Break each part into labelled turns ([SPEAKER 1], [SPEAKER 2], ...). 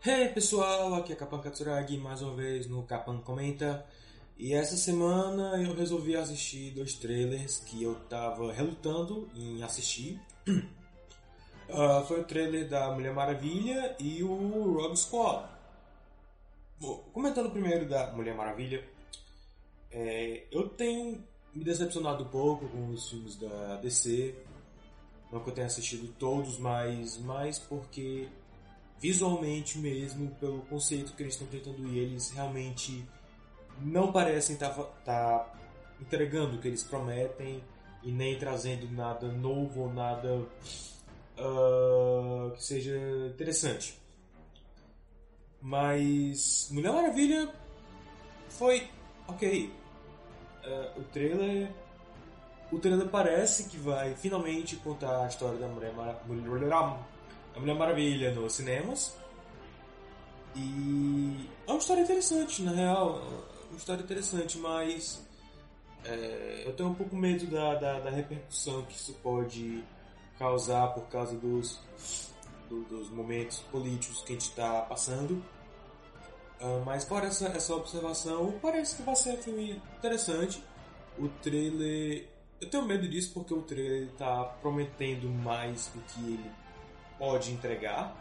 [SPEAKER 1] Hey pessoal, aqui é Kapan Katsuragi mais uma vez no Kapan Comenta. E essa semana eu resolvi assistir dois trailers que eu tava relutando em assistir. Uh, foi o trailer da Mulher Maravilha e o Rob Squad. Bom, comentando primeiro da Mulher Maravilha, é, eu tenho me decepcionado um pouco com os filmes da DC. Não que eu tenha assistido todos, mas mais porque visualmente mesmo, pelo conceito que eles estão tentando ir, eles realmente não parecem estar tá, tá entregando o que eles prometem e nem trazendo nada novo ou nada uh, que seja interessante. Mas Mulher Maravilha foi ok. Uh, o trailer. O trailer parece que vai finalmente contar a história da Mulher, Mar... a Mulher Maravilha nos cinemas. E é uma história interessante, na real. É uma história interessante, mas é, eu tenho um pouco medo da, da, da, repercussão que isso pode causar por causa dos, do, dos momentos políticos que a gente está passando. Uh, mas fora essa, essa observação, parece que vai ser um filme interessante. O trailer. Eu tenho medo disso porque o trailer está prometendo mais do que ele pode entregar.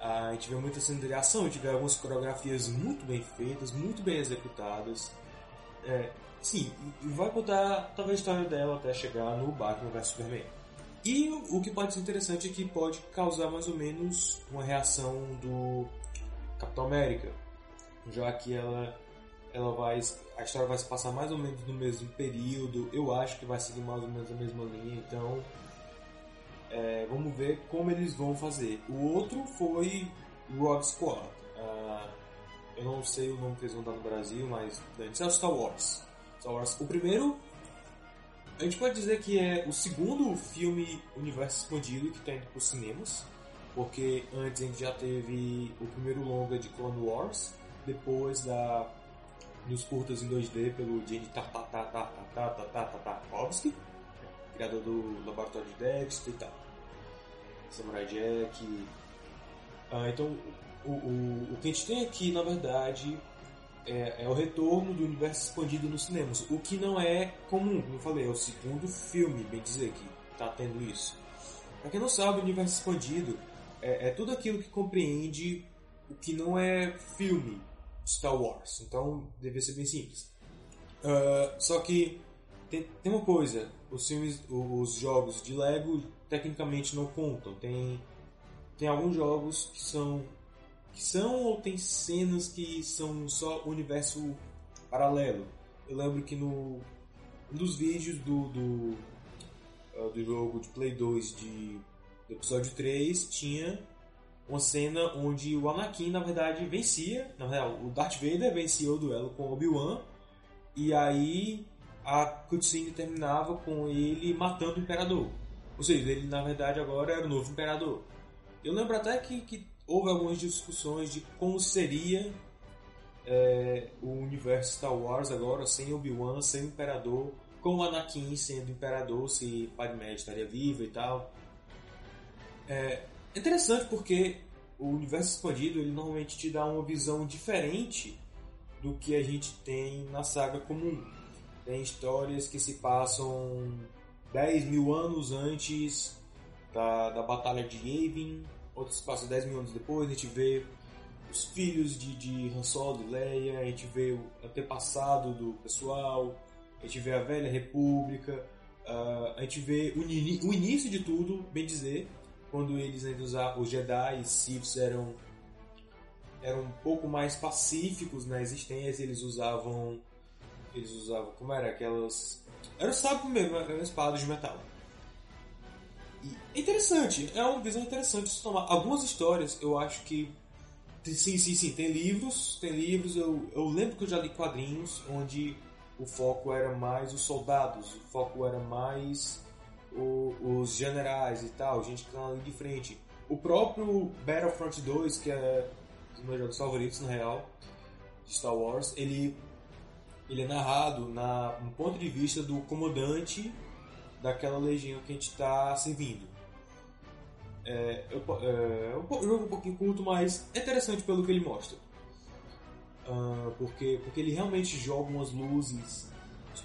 [SPEAKER 1] Uh, a gente vê muita cena de ação, a gente vê algumas coreografias muito bem feitas, muito bem executadas. É, sim, vai contar talvez a história dela até chegar no Batman vs Superman. E o que pode ser interessante é que pode causar mais ou menos uma reação do Capitão América, já que ela ela vai a história vai se passar mais ou menos no mesmo período. Eu acho que vai seguir mais ou menos a mesma linha, então é, vamos ver como eles vão fazer. O outro foi Rogue Squad. Uh, eu não sei o nome que eles vão dar no Brasil, mas antes é o Star Wars. Star Wars. O primeiro, a gente pode dizer que é o segundo filme universo expandido que está indo para os cinemas porque antes a gente já teve o primeiro longa de Clone Wars, depois da nos curtas em 2D pelo Gene Tartakovsky, criador do Laboratório de Dexter e tal, Samurai Jack. Ah, então, o, o, o que a gente tem aqui, na verdade, é, é, o retorno do universo expandido nos cinemas, o que não é comum, como eu falei, é o segundo filme, bem dizer, que está tendo isso. Pra quem não sabe, o universo expandido é, é tudo aquilo que compreende o que não é filme Star Wars. Então, deve ser bem simples. Uh, só que tem, tem, uma coisa, os filmes, os jogos de Lego tecnicamente não contam. Tem, tem alguns jogos que são que são ou tem cenas que são só universo paralelo. Eu lembro que no um dos vídeos do do, uh, do jogo de Play 2 de no episódio 3 tinha uma cena onde o Anakin, na verdade, vencia. Na verdade, o Darth Vader vencia o duelo com Obi-Wan. E aí a cutscene terminava com ele matando o Imperador. Ou seja, ele na verdade agora era o novo Imperador. Eu lembro até que, que houve algumas discussões de como seria é, o universo Star Wars agora sem Obi-Wan, sem o Imperador, com o Anakin sendo Imperador, se Padmé estaria viva e tal. É interessante porque o universo expandido ele normalmente te dá uma visão diferente do que a gente tem na saga comum. Tem histórias que se passam 10 mil anos antes da, da Batalha de Yavin, outras se passam 10 mil anos depois, a gente vê os filhos de, de Han Solo e Leia, a gente vê o antepassado do pessoal, a gente vê a Velha República, uh, a gente vê o, o início de tudo, bem dizer, quando eles ainda usavam, os Jedi e Siths eram eram um pouco mais pacíficos na existência, eles usavam eles usavam, como era, aquelas era o sábio mesmo, eram espadas de metal. E é interessante, é uma visão interessante de tomar. Algumas histórias eu acho que sim, sim, sim, tem livros, tem livros, eu, eu lembro que eu já li quadrinhos onde o foco era mais os soldados, o foco era mais o, os generais e tal, gente que tá linha de frente. O próprio Battlefront 2, que é um dos meus jogos favoritos, na real, de Star Wars, ele, ele é narrado na, no ponto de vista do comandante daquela legião que a gente está servindo. É, é, é, um jogo um pouquinho curto, mas é interessante pelo que ele mostra. Uh, porque, porque ele realmente joga umas luzes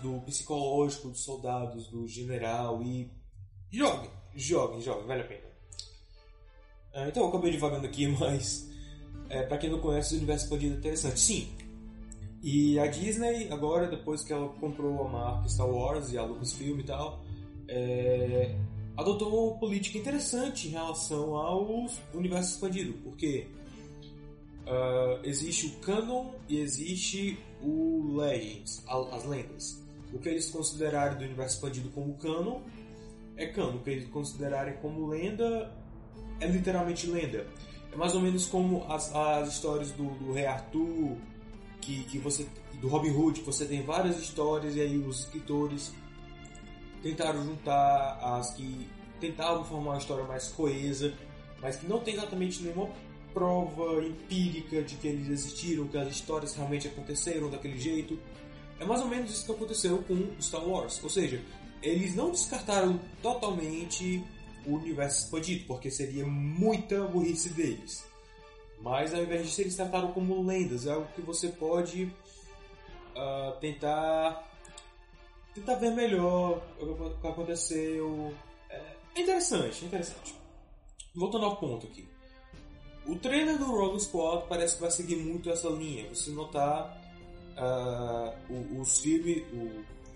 [SPEAKER 1] do psicológico dos soldados, do general e. Jogue, jogue, jogue, vale a pena. Uh, então eu acabei divagando aqui, mas. É, para quem não conhece, o universo expandido é interessante. Sim, e a Disney, agora, depois que ela comprou a marca Star Wars e a Lucasfilm e tal, é, adotou uma política interessante em relação ao universo expandido, porque uh, existe o canon e existe o Legends, as lendas. O que eles considerarem do universo expandido como canon é canon, o que eles considerarem como lenda é literalmente lenda. É mais ou menos como as, as histórias do, do Rei Arthur, que, que você do Robin Hood, que você tem várias histórias e aí os escritores tentaram juntar as que tentavam formar uma história mais coesa, mas que não tem exatamente nenhuma prova empírica de que eles existiram, que as histórias realmente aconteceram daquele jeito. É mais ou menos isso que aconteceu com Star Wars, ou seja, eles não descartaram totalmente o universo expandido, porque seria muita burrice deles. Mas ao invés disso, eles trataram como lendas, é algo que você pode uh, tentar tentar ver melhor o que aconteceu. É interessante, é interessante. Voltando ao ponto aqui. O trailer do Rogue Squad parece que vai seguir muito essa linha. Você notar uh, os filmes,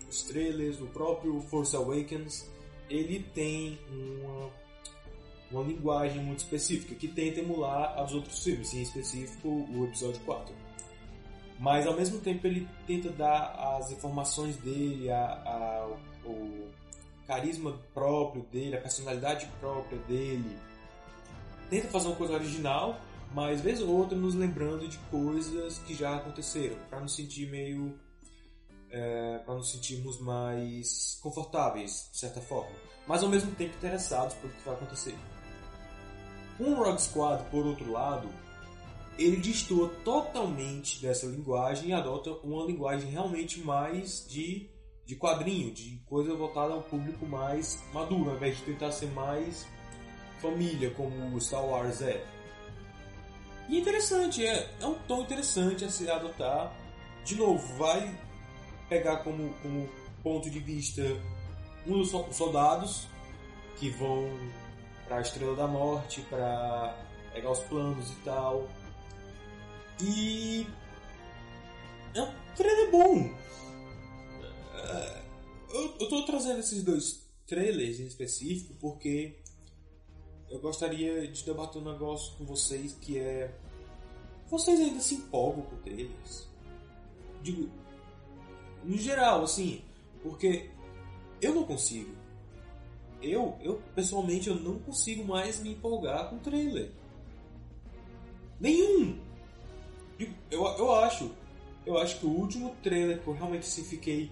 [SPEAKER 1] os trailers, o próprio Force Awakens, ele tem uma uma linguagem muito específica que tenta emular os outros filmes, em específico o episódio 4. Mas ao mesmo tempo ele tenta dar as informações dele, a, a, o carisma próprio dele, a personalidade própria dele. Tenta fazer uma coisa original, mas vez ou outra nos lembrando de coisas que já aconteceram, para nos sentir meio. É, para nos sentirmos mais confortáveis, de certa forma, mas ao mesmo tempo interessados pelo que vai acontecer. Um Rogue Squad, por outro lado, ele destoa totalmente dessa linguagem e adota uma linguagem realmente mais de, de quadrinho, de coisa voltada ao público mais maduro, ao invés de tentar ser mais família, como o Star Wars é. E é interessante, é, é um tom interessante a se adotar. De novo, vai pegar como, como ponto de vista um dos soldados que vão para a Estrela da Morte, para pegar os planos e tal. E. É um trailer bom. É, eu, eu tô trazendo esses dois trailers em específico porque eu gostaria de debater um negócio com vocês que é. Vocês ainda se empolgam com trailers? Digo, no geral, assim, porque eu não consigo eu, eu pessoalmente, eu não consigo mais me empolgar com trailer. Nenhum! Eu, eu acho, eu acho que o último trailer que eu realmente assim, fiquei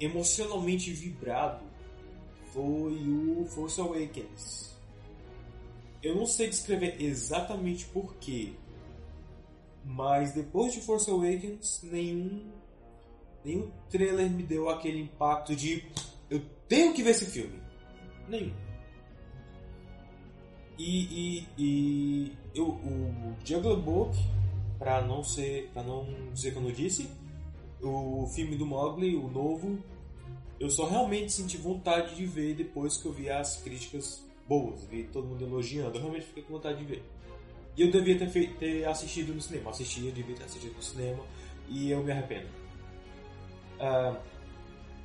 [SPEAKER 1] emocionalmente vibrado foi o Force Awakens. Eu não sei descrever exatamente porquê, mas depois de Force Awakens, nenhum, nenhum trailer me deu aquele impacto de eu tenho que ver esse filme. Nenhum. E, e, e eu, o Jungle Book, para não ser, para não dizer que eu não disse, o filme do Mowgli, o novo, eu só realmente senti vontade de ver depois que eu vi as críticas boas, vi todo mundo elogiando, eu realmente fiquei com vontade de ver. E eu devia ter, feito, ter assistido no cinema, assisti, eu devia ter assistido no cinema e eu me arrependo. Uh,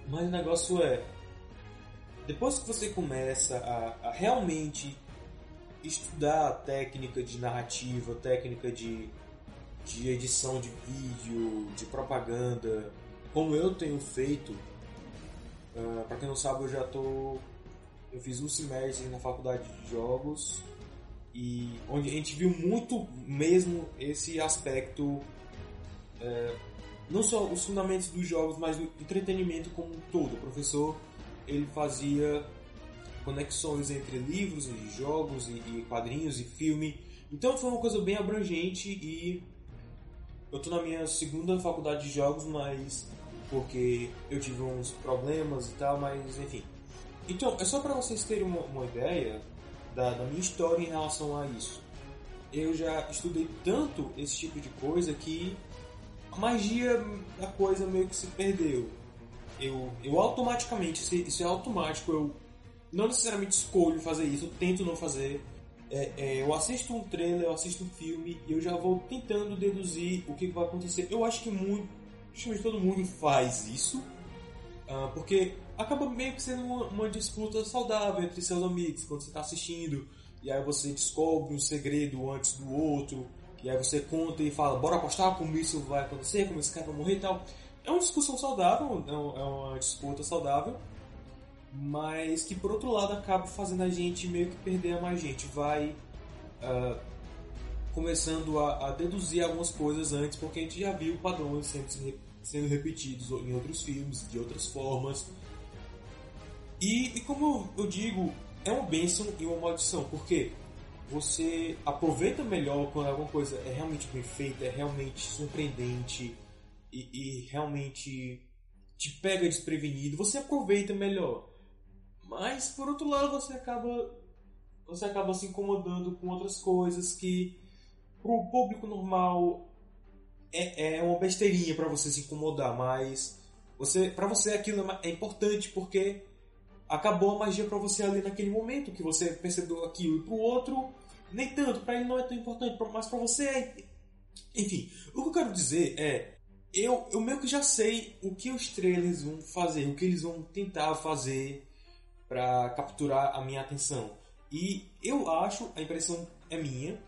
[SPEAKER 1] mas o negócio é, depois que você começa a, a realmente estudar a técnica de narrativa, técnica de, de edição de vídeo, de propaganda, como eu tenho feito, uh, ah, para quem não sabe, eu já tô. Eu fiz um semestre na faculdade de jogos e onde a gente viu muito mesmo esse aspecto, uh, não só os fundamentos dos jogos, mas do entretenimento como um todo. O professor ele fazia conexões entre livros e jogos e, e quadrinhos e filme. Então foi uma coisa bem abrangente e eu tô na minha segunda faculdade de jogos, mas porque eu tive uns problemas e tal, mas enfim. Então, é só para vocês terem uma, uma ideia, da, da minha história em relação a isso. Eu já estudei tanto esse tipo de coisa que a magia da coisa meio que se perdeu. Eu, eu automaticamente, isso é automático, eu não necessariamente escolho fazer isso, eu tento não fazer. É, é, eu assisto um trailer, eu assisto um filme e eu já vou tentando deduzir o que vai acontecer. Eu acho que muito, praticamente todo mundo faz isso, uh, porque acaba meio que sendo uma, uma, disputa saudável entre seus amigos quando você está assistindo e aí você descobre um segredo antes do outro e aí você conta e fala, bora apostar como isso vai acontecer, como esse cara vai morrer e tal. É uma discussão saudável, é, é uma disputa saudável, mas que por outro lado acaba fazendo a gente meio que perder a mais gente. Vai uh, começando a, a, deduzir algumas coisas antes, porque a gente já viu padrões sempre sendo repetidos em outros filmes, de outras formas. E, e como eu digo, é uma bênção e uma maldição, porque você aproveita melhor quando alguma coisa é realmente bem feita, é realmente surpreendente e, e realmente te pega desprevenido, você aproveita melhor. Mas por outro lado você acaba você acaba se incomodando com outras coisas que pro público normal é, é uma besteirinha para você se incomodar, mas você para você aquilo é, é importante porque acabou a magia para você ali naquele momento que você percebeu aquilo e pro outro nem tanto, para ele não é tão importante, mas para você é. Enfim, o que eu quero dizer é. Eu, eu meio que já sei o que os trailers vão fazer, o que eles vão tentar fazer para capturar a minha atenção. E eu acho, a impressão é minha,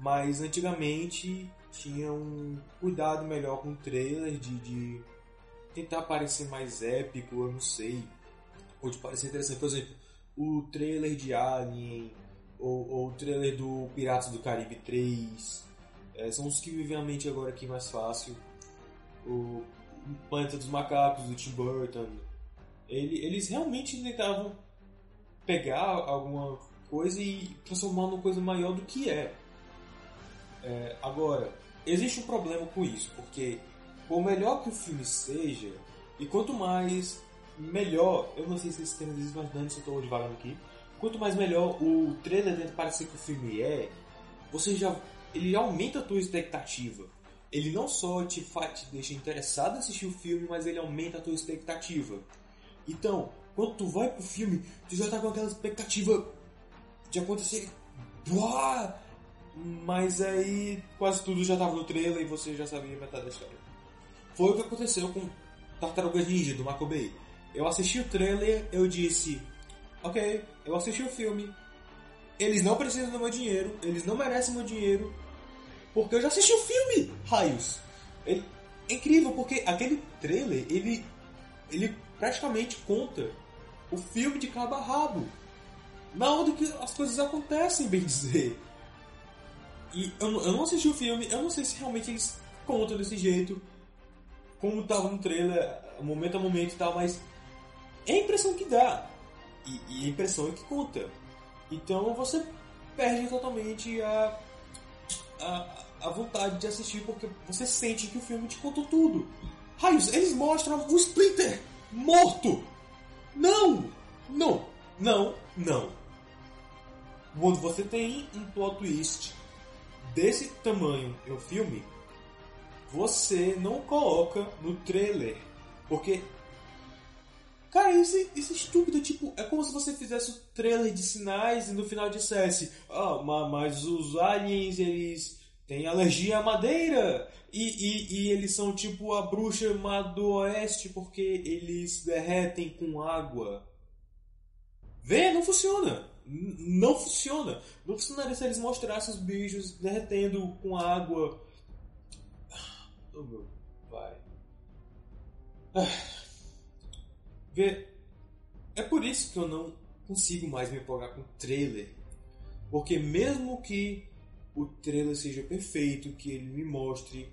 [SPEAKER 1] mas antigamente tinha um cuidado melhor com o trailer de, de tentar parecer mais épico, eu não sei, ou de parecer interessante. Por exemplo, o trailer de Alien ou, ou o trailer do Piratas do Caribe 3. É, são os que vivem a mente agora aqui mais fácil. O Planeta dos Macacos, do Tim Burton. Ele, eles realmente tentavam pegar alguma coisa e transformar numa coisa maior do que é. é. Agora, existe um problema com isso, porque por melhor que o filme seja, e quanto mais melhor, eu não sei se esse termo existe, mas dane se eu estou devagando aqui, quanto mais melhor o trailer tenta parecer que o filme é, você já ele aumenta a tua expectativa. Ele não só te, faz, te deixa interessado em assistir o filme, mas ele aumenta a tua expectativa. Então, quando tu vai pro filme, tu já tá com aquela expectativa de acontecer. Uau! Mas aí quase tudo já tava no trailer e você já sabia metade da história. Foi o que aconteceu com Tartarugas Ninja do Michael Bay. Eu assisti o trailer, eu disse, ok, eu assisti o filme, eles não precisam do meu dinheiro, eles não merecem meu dinheiro, porque eu já assisti o filme, raios. É incrível, porque aquele trailer, ele, ele praticamente conta o filme de cabo a rabo. Na hora que as coisas acontecem, bem dizer. E eu, eu não assisti o filme, eu não sei se realmente eles contam desse jeito, como tava no trailer, momento a momento e tal, mas é a impressão que dá. E, e a impressão é que conta. Então você perde totalmente a, a, a vontade de assistir porque você sente que o filme te contou tudo. Raios, eles mostram o Splinter morto! Não! Não! Não! Não! Quando você tem um plot twist desse tamanho um filme, você não coloca no trailer. Porque Cara, isso, isso é estúpido. Tipo, é como se você fizesse o trailer de sinais e no final dissesse: Ah, mas os aliens, eles têm alergia à madeira. E, e, e eles são tipo a bruxa má do oeste porque eles derretem com água. Vê, não funciona. N não funciona. Não funcionaria se eles mostrassem os bichos derretendo com água. Oh meu pai. Ah. Vê, é por isso que eu não consigo mais me empolgar com trailer. Porque mesmo que o trailer seja perfeito, que ele me mostre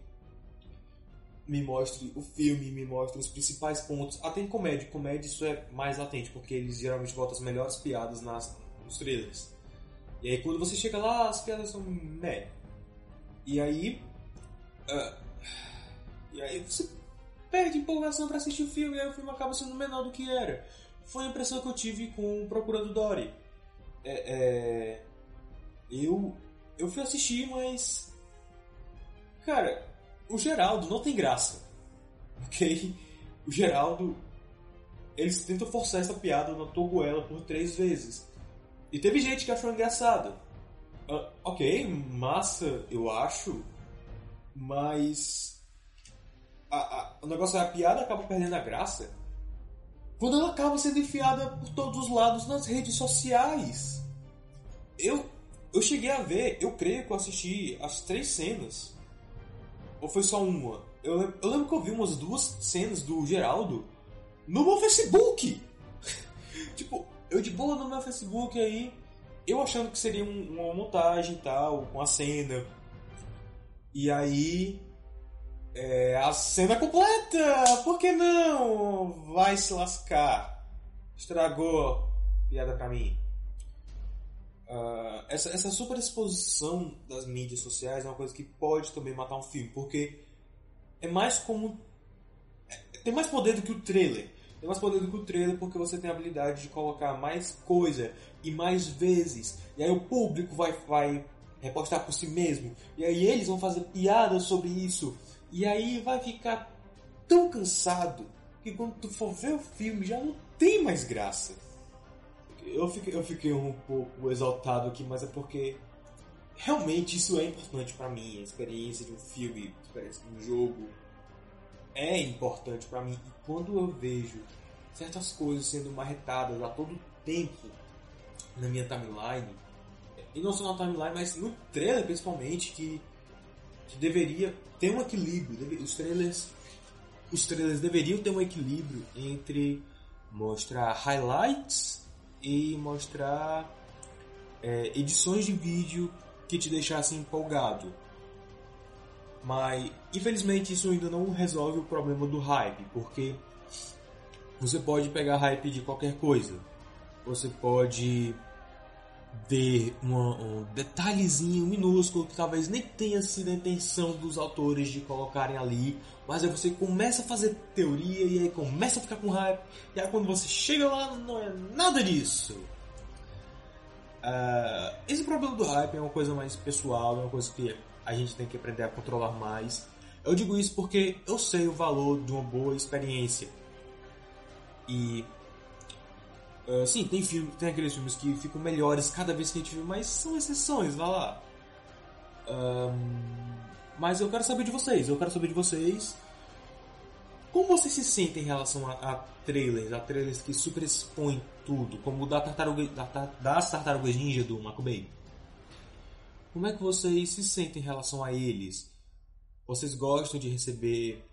[SPEAKER 1] me mostre o filme, me mostre os principais pontos. Até em comédia, comédia isso é mais latente, porque eles geralmente botam as melhores piadas nas, nos trailers. E aí quando você chega lá, as piadas são meh. E aí. Uh, e aí você perde empolgação para assistir o filme e aí o filme acaba sendo menor do que era. Foi a impressão que eu tive com Procurando Dory. é, é, eu, eu fui assistir, mas. Cara, o Geraldo não tem graça. Ok? O Geraldo. Eles tentam forçar essa piada na Toguela por três vezes. E teve gente que achou engraçado. Uh, ok, massa, eu acho. Mas. A, a, o negócio é a piada acaba perdendo a graça quando ela acaba sendo enfiada por todos os lados nas redes sociais. Eu, eu cheguei a ver, eu creio que eu assisti as três cenas. Ou foi só uma? Eu, eu lembro que eu vi umas duas cenas do Geraldo no meu Facebook. tipo, eu de boa no meu Facebook aí, eu achando que seria um, uma montagem e tal, com a cena. E aí é, a cena completa! Por que não? Vai se lascar. Estragou piada pra mim. Uh, essa, super exposição das mídias sociais é uma coisa que pode também matar um filme, porque é mais como. É, tem mais poder do que o trailer. Tem mais poder do que o trailer porque você tem a habilidade de colocar mais coisa e mais vezes. E aí o público vai, vai repostar por si mesmo. E aí eles vão fazer piadas sobre isso. E aí vai ficar tão cansado que quando tu for ver o filme já não tem mais graça. Eu fiquei, eu fiquei um pouco exaltado aqui, mas é porque realmente isso é importante para mim. A experiência de um filme, a experiência de um jogo é importante para mim. E quando eu vejo certas coisas sendo marretadas a todo tempo na minha timeline, e não só na timeline, mas no trailer principalmente, que, que deveria tem um equilíbrio. Os trailers, os trailers deveriam ter um equilíbrio entre mostrar highlights e mostrar é, edições de vídeo que te deixassem empolgado. Mas infelizmente isso ainda não resolve o problema do hype, porque você pode pegar hype de qualquer coisa. Você pode ver uma, um detalhezinho minúsculo que talvez nem tenha sido a intenção dos autores de colocarem ali, mas aí você começa a fazer teoria e aí começa a ficar com hype, e aí quando você chega lá não é nada disso. Uh, esse problema do hype é uma coisa mais pessoal, é uma coisa que a gente tem que aprender a controlar mais. Eu digo isso porque eu sei o valor de uma boa experiência. E Uh, sim, tem filme, tem aqueles filmes que ficam melhores cada vez que a gente viu, mas são exceções, vai lá. Mas eu quero saber de vocês, eu quero saber de vocês como vocês se sentem em relação a, a trailers, a trailers que super expõem tudo, como o da tartaruga, da, das tartarugas ninja do Bay. Como é que vocês se sentem em relação a eles? Vocês gostam de receber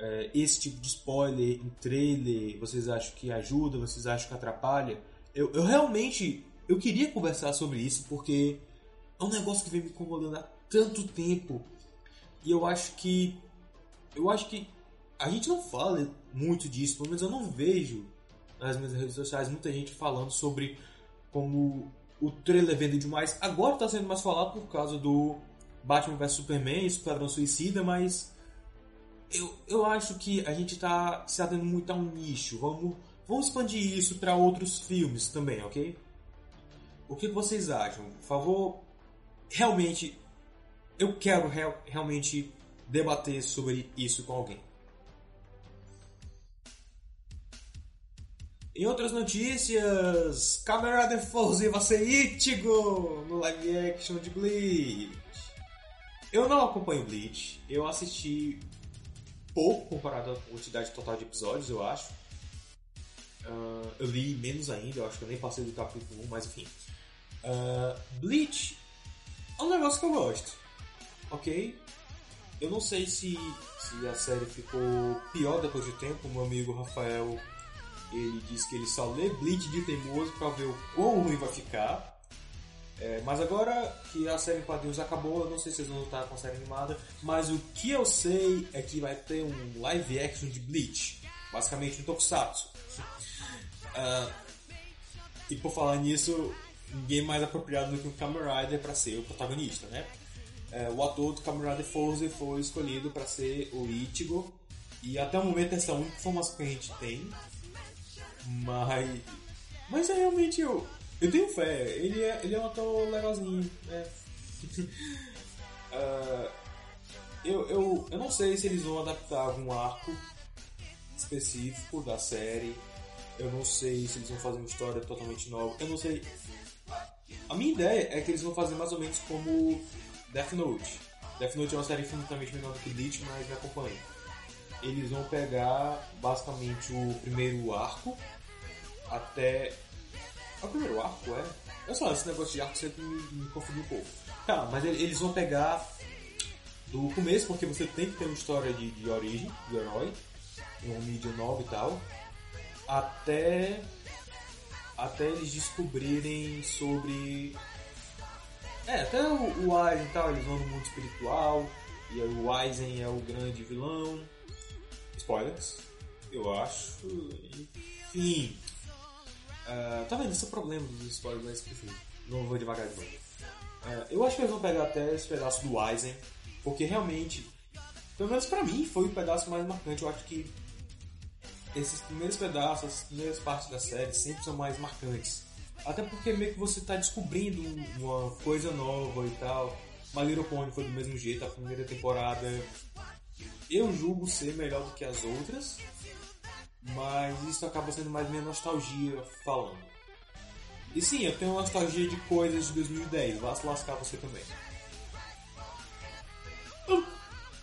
[SPEAKER 1] é, esse tipo de spoiler em trailer, vocês acham que ajuda, vocês acham que atrapalha? Eu, eu realmente eu queria conversar sobre isso porque é um negócio que vem me incomodando há tanto tempo e eu acho que eu acho que a gente não fala muito disso, pelo menos eu não vejo nas minhas redes sociais muita gente falando sobre como o trailer vende demais. Agora está sendo mais falado por causa do Batman vs Superman, Esquadrão Suicida, mas eu, eu acho que a gente está se atendo muito a um nicho. Vamos, vamos expandir isso para outros filmes também, ok? O que vocês acham? Por favor, realmente, eu quero real, realmente debater sobre isso com alguém. Em outras notícias, Camarada Force vai ser Ichigo no live action de Bleach. Eu não acompanho Bleach, eu assisti pouco comparado à quantidade total de episódios, eu acho. Uh, eu li menos ainda, eu acho que eu nem passei do capítulo 1, mas enfim. Uh, Bleach é um negócio que eu gosto, ok? Eu não sei se, se a série ficou pior depois de tempo. Meu amigo Rafael ele disse que ele só lê Bleach de teimoso para ver o quão ruim vai ficar. É, mas agora que a série em quadrinhos acabou, eu não sei se vocês vão lutar com a série animada, mas o que eu sei é que vai ter um live action de Bleach, basicamente um tokusatsu. uh, e por falar nisso, ninguém mais apropriado do que o Kamen Rider para ser o protagonista, né? Uh, o ator do Kamen Rider Force foi escolhido para ser o Ichigo, e até o momento essa é a única informação que a gente tem. Mas, mas é realmente eu Eu tenho fé, ele é, ele é um ator legalzinho, né? uh, eu, eu, eu não sei se eles vão adaptar algum arco específico da série. Eu não sei se eles vão fazer uma história totalmente nova. Eu não sei. A minha ideia é que eles vão fazer mais ou menos como Death Note. Death Note é uma série infinitamente menor do que Bleach, mas me acompanha. Eles vão pegar basicamente o primeiro arco até. É o primeiro arco, é? Eu só, esse negócio de arco sempre me, me confundiu um pouco. Tá, mas eles vão pegar do começo, porque você tem que ter uma história de, de origem do herói, uma mídia nova e tal, até até eles descobrirem sobre é, até o, o Aizen e tal, eles vão no mundo espiritual, e o Aizen é o grande vilão. Spoilers, eu acho. Enfim. Uh, tá vendo? Esse é o problema dos spoilers, mas enfim, não vou devagar de novo. Uh, eu acho que eles vão pegar até esse pedaço do Aizen, porque realmente, pelo menos pra mim, foi o pedaço mais marcante. Eu acho que esses primeiros pedaços, as primeiras partes da série sempre são mais marcantes. Até porque meio que você está descobrindo uma coisa nova e tal. My Little Pony foi do mesmo jeito, a primeira temporada eu julgo ser melhor do que as outras, mas isso acaba sendo mais minha nostalgia falando. E sim, eu tenho nostalgia de coisas de 2010, vá se lascar você também. Eu,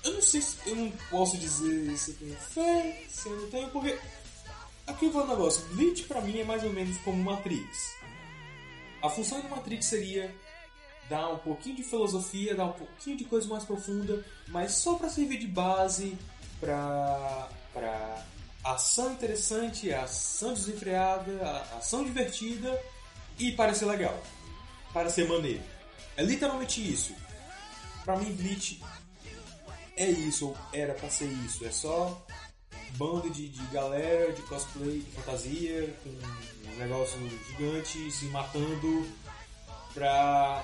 [SPEAKER 1] eu não sei se eu não posso dizer se eu tenho fé, se eu não tenho, porque aqui vai o negócio. Bleach pra mim é mais ou menos como Matrix. A função do Matrix seria dar um pouquinho de filosofia, dar um pouquinho de coisa mais profunda, mas só para servir de base para para ação interessante, ação desenfreada, ação divertida e parecer legal, para ser maneiro. É literalmente isso. Para mim, Bleach é isso, ou era para ser isso. É só bando de, de galera de cosplay, de fantasia, com um negócio gigante se matando pra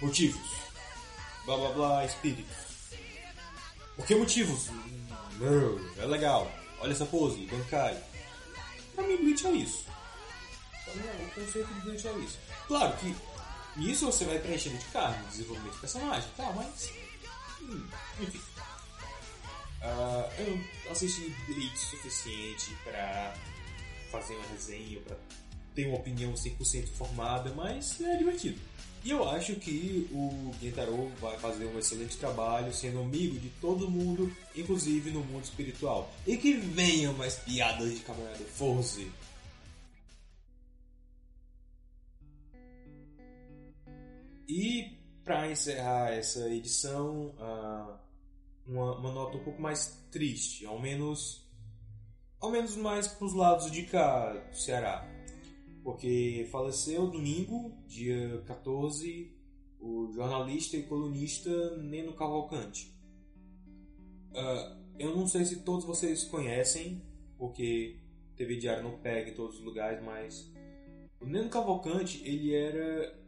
[SPEAKER 1] motivos. Blá blá blá, espíritos. Por que motivos? Não, é legal. Olha essa pose, Bankai. Pra mim, Bleach é isso. Pra mim, o conceito de Bleach é isso. Claro que nisso você vai preenchendo de carne, desenvolvimento de personagem e tal, mas. Hum, enfim. Uh, eu não assisti Bleach suficiente para fazer uma resenha, para ter uma opinião 100% formada, mas é divertido. E eu acho que o Gentaro vai fazer um excelente trabalho sendo amigo de todo mundo, inclusive no mundo espiritual. E que venham mais piadas de Camarada Force. E para encerrar essa edição, uh, uma, uma nota um pouco mais triste, ao menos ao menos mais para os lados de cá do Ceará. Porque faleceu domingo, dia 14, o jornalista e colunista Neno Cavalcante. Uh, eu não sei se todos vocês conhecem, porque TV Diário não pega em todos os lugares, mas o Neno Cavalcante, ele era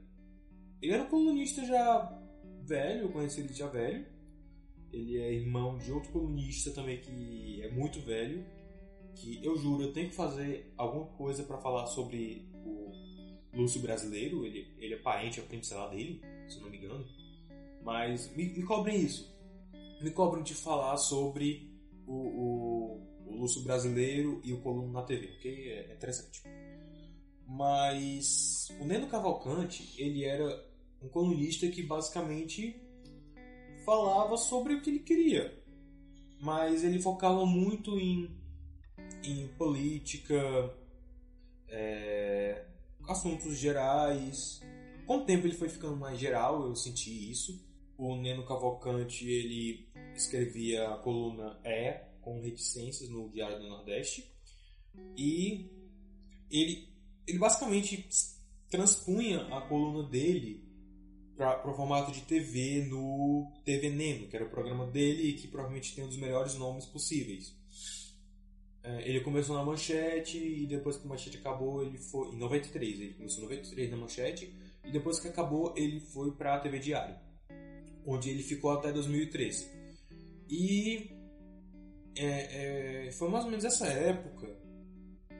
[SPEAKER 1] ele era um colunista já velho, eu conheci ele já velho, ele é irmão de outro colunista também que é muito velho. Que eu juro, eu tenho que fazer alguma coisa para falar sobre o Lúcio brasileiro. Ele, ele é parente, é sei lá, dele, se não me engano. Mas me, me cobrem isso. Me cobrem de falar sobre o, o, o Lúcio brasileiro e o Coluno na TV, ok? É, é interessante. Mas o Neno Cavalcante, ele era um colunista que basicamente falava sobre o que ele queria, mas ele focava muito em, em política, é, assuntos gerais. Com o tempo ele foi ficando mais geral, eu senti isso. O Neno Cavalcante ele escrevia a coluna É com reticências no Diário do Nordeste e ele, ele basicamente transpunha a coluna dele para o formato de TV no TV Neno, que era o programa dele e que provavelmente tem um dos melhores nomes possíveis. É, ele começou na Manchete e depois que a Manchete acabou, ele foi em 93, ele começou em 93 na Manchete e depois que acabou, ele foi para a TV Diário, onde ele ficou até 2013. E é, é, foi mais ou menos essa época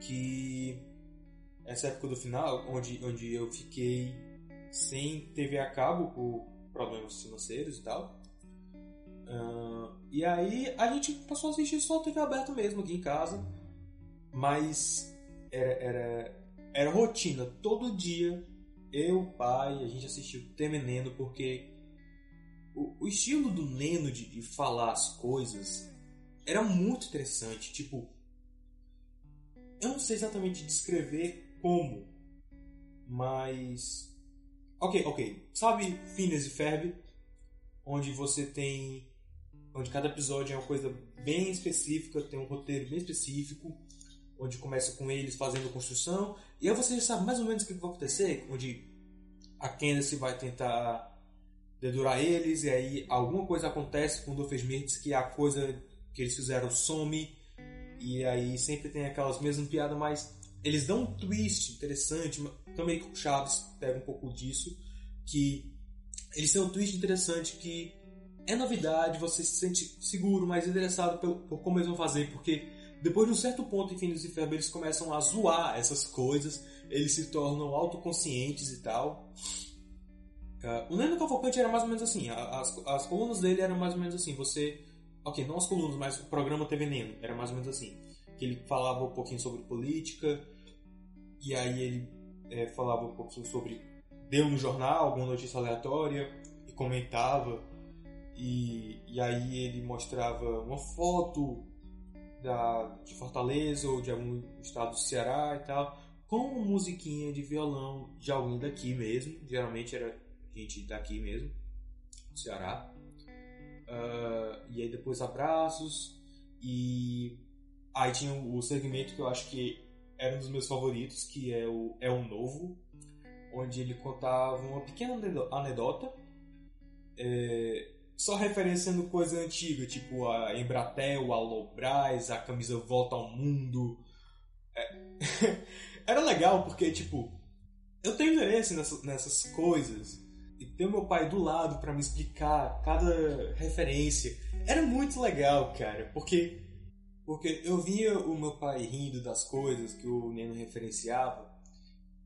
[SPEAKER 1] que essa época do final, onde, onde eu fiquei sem TV a cabo por problemas financeiros e tal. Uh, e aí a gente passou a assistir só TV aberta mesmo aqui em casa. Mas era, era, era rotina. Todo dia, eu, pai, a gente assistiu TV Neno porque o, o estilo do Neno de, de falar as coisas era muito interessante. Tipo, eu não sei exatamente descrever como, mas. Ok, ok. Sabe Phineas e Ferb? Onde você tem onde cada episódio é uma coisa bem específica, tem um roteiro bem específico, onde começa com eles fazendo construção, e aí você já sabe mais ou menos o que vai acontecer, onde a Candace vai tentar dedurar eles, e aí alguma coisa acontece com o Doofenshmirtz que a coisa que eles fizeram some, e aí sempre tem aquelas mesmas piadas, mas eles dão um twist interessante, também com Chaves pega um pouco disso, que eles têm um twist interessante que é novidade, você se sente seguro, mais interessado por, por como eles vão fazer, porque depois de um certo ponto em Phineas e Ferb eles começam a zoar essas coisas, eles se tornam autoconscientes e tal. Uh, o Neno Cavalcante era mais ou menos assim, as, as colunas dele eram mais ou menos assim, você... Ok, não as colunas, mas o programa TV Neno era mais ou menos assim. Que ele falava um pouquinho sobre política, e aí ele é, falava um pouquinho sobre... Deu no jornal alguma notícia aleatória, e comentava e, e aí ele mostrava uma foto da, de Fortaleza ou de algum estado do Ceará e tal, com uma musiquinha de violão de alguém daqui mesmo. Geralmente era gente daqui mesmo, do Ceará. Uh, e aí depois abraços. E aí tinha o segmento que eu acho que era um dos meus favoritos, que é o É um Novo, onde ele contava uma pequena anedota. É, só referenciando coisa antiga, tipo a Embratel, a Lobras, a camisa Volta ao Mundo. É... Era legal porque, tipo, eu tenho interesse nessas, nessas coisas e ter meu pai do lado para me explicar cada referência. Era muito legal, cara, porque porque eu via o meu pai rindo das coisas que o Neno referenciava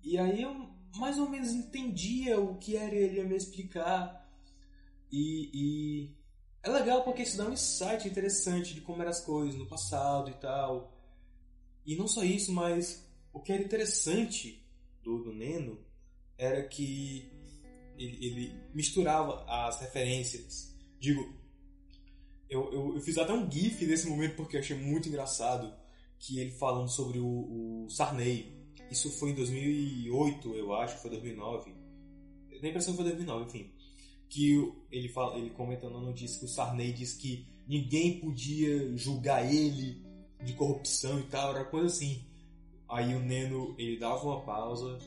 [SPEAKER 1] e aí eu mais ou menos entendia o que era ele a me explicar e, e, é legal porque isso dá um insight interessante de como eram as coisas no passado e tal. E não só isso, mas o que era interessante do, do Neno era que ele, ele misturava as referências. Digo, eu, eu, eu, fiz até um GIF nesse momento porque eu achei muito engraçado que ele falando sobre o, o Sarney. Isso foi em 2008, eu acho, foi 2009. Nem a impressão que foi 2009, enfim que ele fala, ele comentando a notícia que o Sarney disse que ninguém podia julgar ele de corrupção e tal, era coisa assim. Aí o Neno, ele dava uma pausa,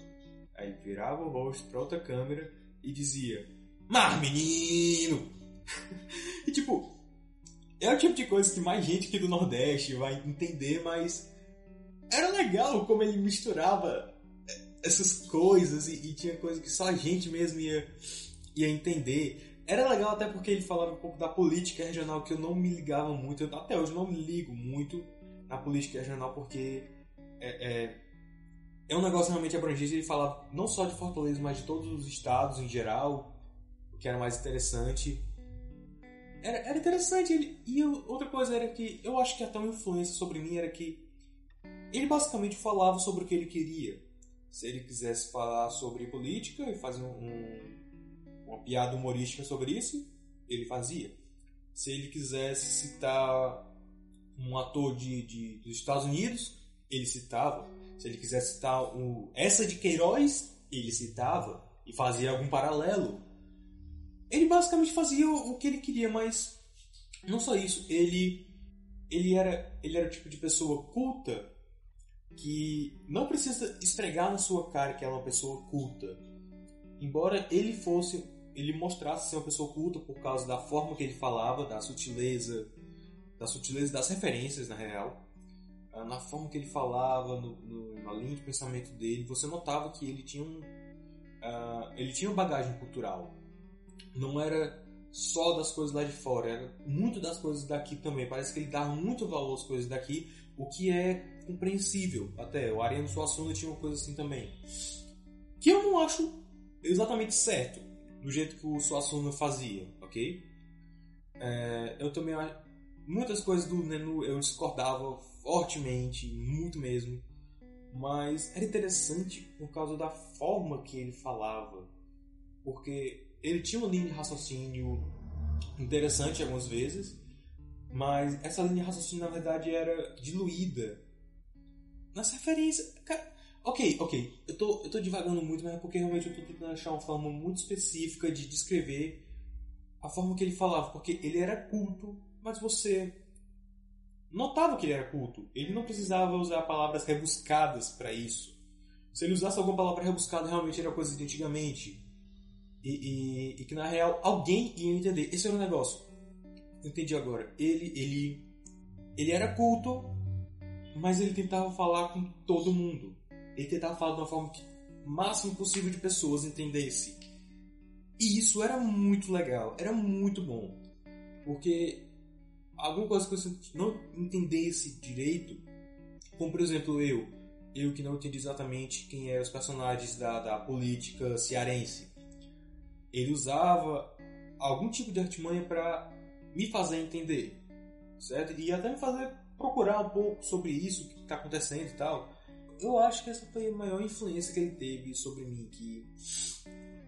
[SPEAKER 1] aí virava o rosto para outra câmera e dizia: "Mas menino!" e tipo, é o tipo de coisa que mais gente aqui do Nordeste vai entender, mas era legal como ele misturava essas coisas e, e tinha coisa que só a gente mesmo ia ia entender. Era legal até porque ele falava um pouco da política regional que eu não me ligava muito. Eu, até hoje não me ligo muito na política regional porque é, é, é um negócio realmente abrangente. Ele falava não só de Fortaleza, mas de todos os estados em geral, o que era mais interessante. Era, era interessante. Ele, e outra coisa era que eu acho que até uma influência sobre mim era que ele basicamente falava sobre o que ele queria. Se ele quisesse falar sobre política e fazer um, uma piada humorística sobre isso, ele fazia. Se ele quisesse citar um ator de, de, dos Estados Unidos, ele citava. Se ele quisesse citar o, essa de Queiroz, ele citava e fazia algum paralelo. Ele basicamente fazia o, que ele queria, mas não só isso, ele ele era ele era o tipo de pessoa culta que não precisa esfregar na sua cara que é uma pessoa culta. Embora ele fosse ele mostrasse ser uma pessoa culta por causa da forma que ele falava, da sutileza, da sutileza das referências, na real, ah, na forma que ele falava, no, no, na linha de pensamento dele, você notava que ele tinha um, uh, ele tinha uma bagagem cultural. Não era só das coisas lá de fora, era muito das coisas daqui também. Parece que ele dá muito valor às coisas daqui, o que é compreensível até. O Ariano Suassuna tinha uma coisa assim também. Que eu não acho exatamente certo, do jeito que o Suassuna fazia, ok? É, eu também muitas coisas do Nenu eu discordava fortemente, muito mesmo, mas era interessante por causa da forma que ele falava, porque ele tinha uma linha de raciocínio interessante algumas vezes, mas essa linha de raciocínio na verdade era diluída nas referências. Cara, ok, ok, eu tô, eu tô divagando muito, mas é porque realmente eu tô tentando achar uma forma muito específica de descrever a forma que ele falava, porque ele era culto, mas você notava que ele era culto. Ele não precisava usar palavras rebuscadas para isso. Se ele usasse alguma palavra rebuscada, realmente era coisa de antigamente. E, e, e, que na real alguém ia entender. Esse era o negócio. Entendi agora. Ele, ele, ele era culto, mas ele tentava falar com todo mundo. Ele tentava falar de uma forma que máximo possível de pessoas entendesse. E isso era muito legal, era muito bom. Porque alguma coisa que você não entendesse direito, como por exemplo eu, eu que não entendi exatamente quem eram os personagens da, da política cearense, ele usava algum tipo de artimanha para me fazer entender, certo? E até me fazer procurar um pouco sobre isso, o que está acontecendo e tal. Eu acho que essa foi a maior influência que ele teve sobre mim, que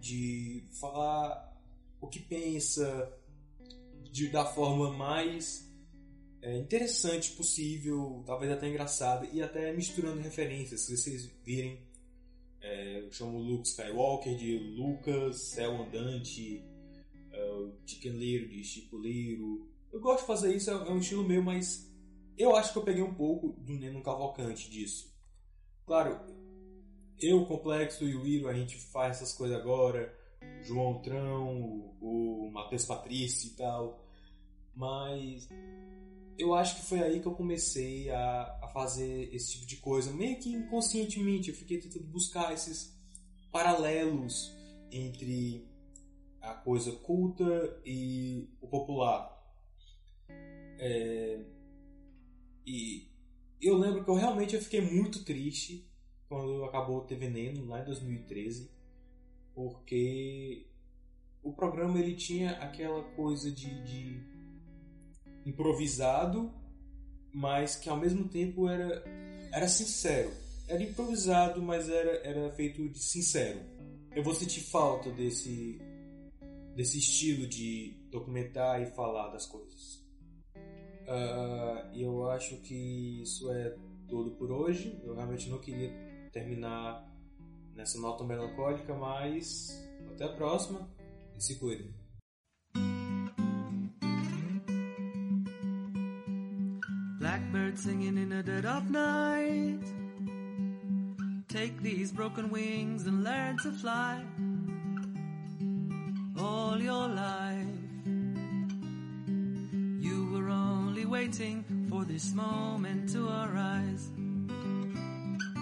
[SPEAKER 1] de falar o que pensa de, da forma mais é, interessante possível, talvez até engraçada, e até misturando referências. Se vocês virem, é, eu chamo Luke Skywalker de Lucas, Céu Andante, é, Chicken de Chico Leiro. Eu gosto de fazer isso, é um estilo meu, mas eu acho que eu peguei um pouco do Neno Cavalcante disso. Claro, eu, o Complexo e o Iro, a gente faz essas coisas agora. João Trão, o, Matheus Patrício e tal. Mas eu acho que foi aí que eu comecei a, a fazer esse tipo de coisa. Meio que inconscientemente, eu fiquei tentando buscar esses paralelos entre a coisa culta e o popular. É, e eu lembro que eu realmente eu fiquei muito triste quando acabou o TV Veneno, lá em 2013, porque o programa ele tinha aquela coisa de, de improvisado, mas que ao mesmo tempo era, era sincero. Era improvisado, mas era, era feito de sincero. Eu vou sentir falta desse, desse estilo de documentar e falar das coisas. Uh, eu acho que isso é tudo por hoje. Eu realmente não queria terminar nessa nota melancólica, mas até a próxima e se cuidem. Blackbird singing in the dead of night. Take these broken wings and learn to fly. All your life, waiting for this moment to arise.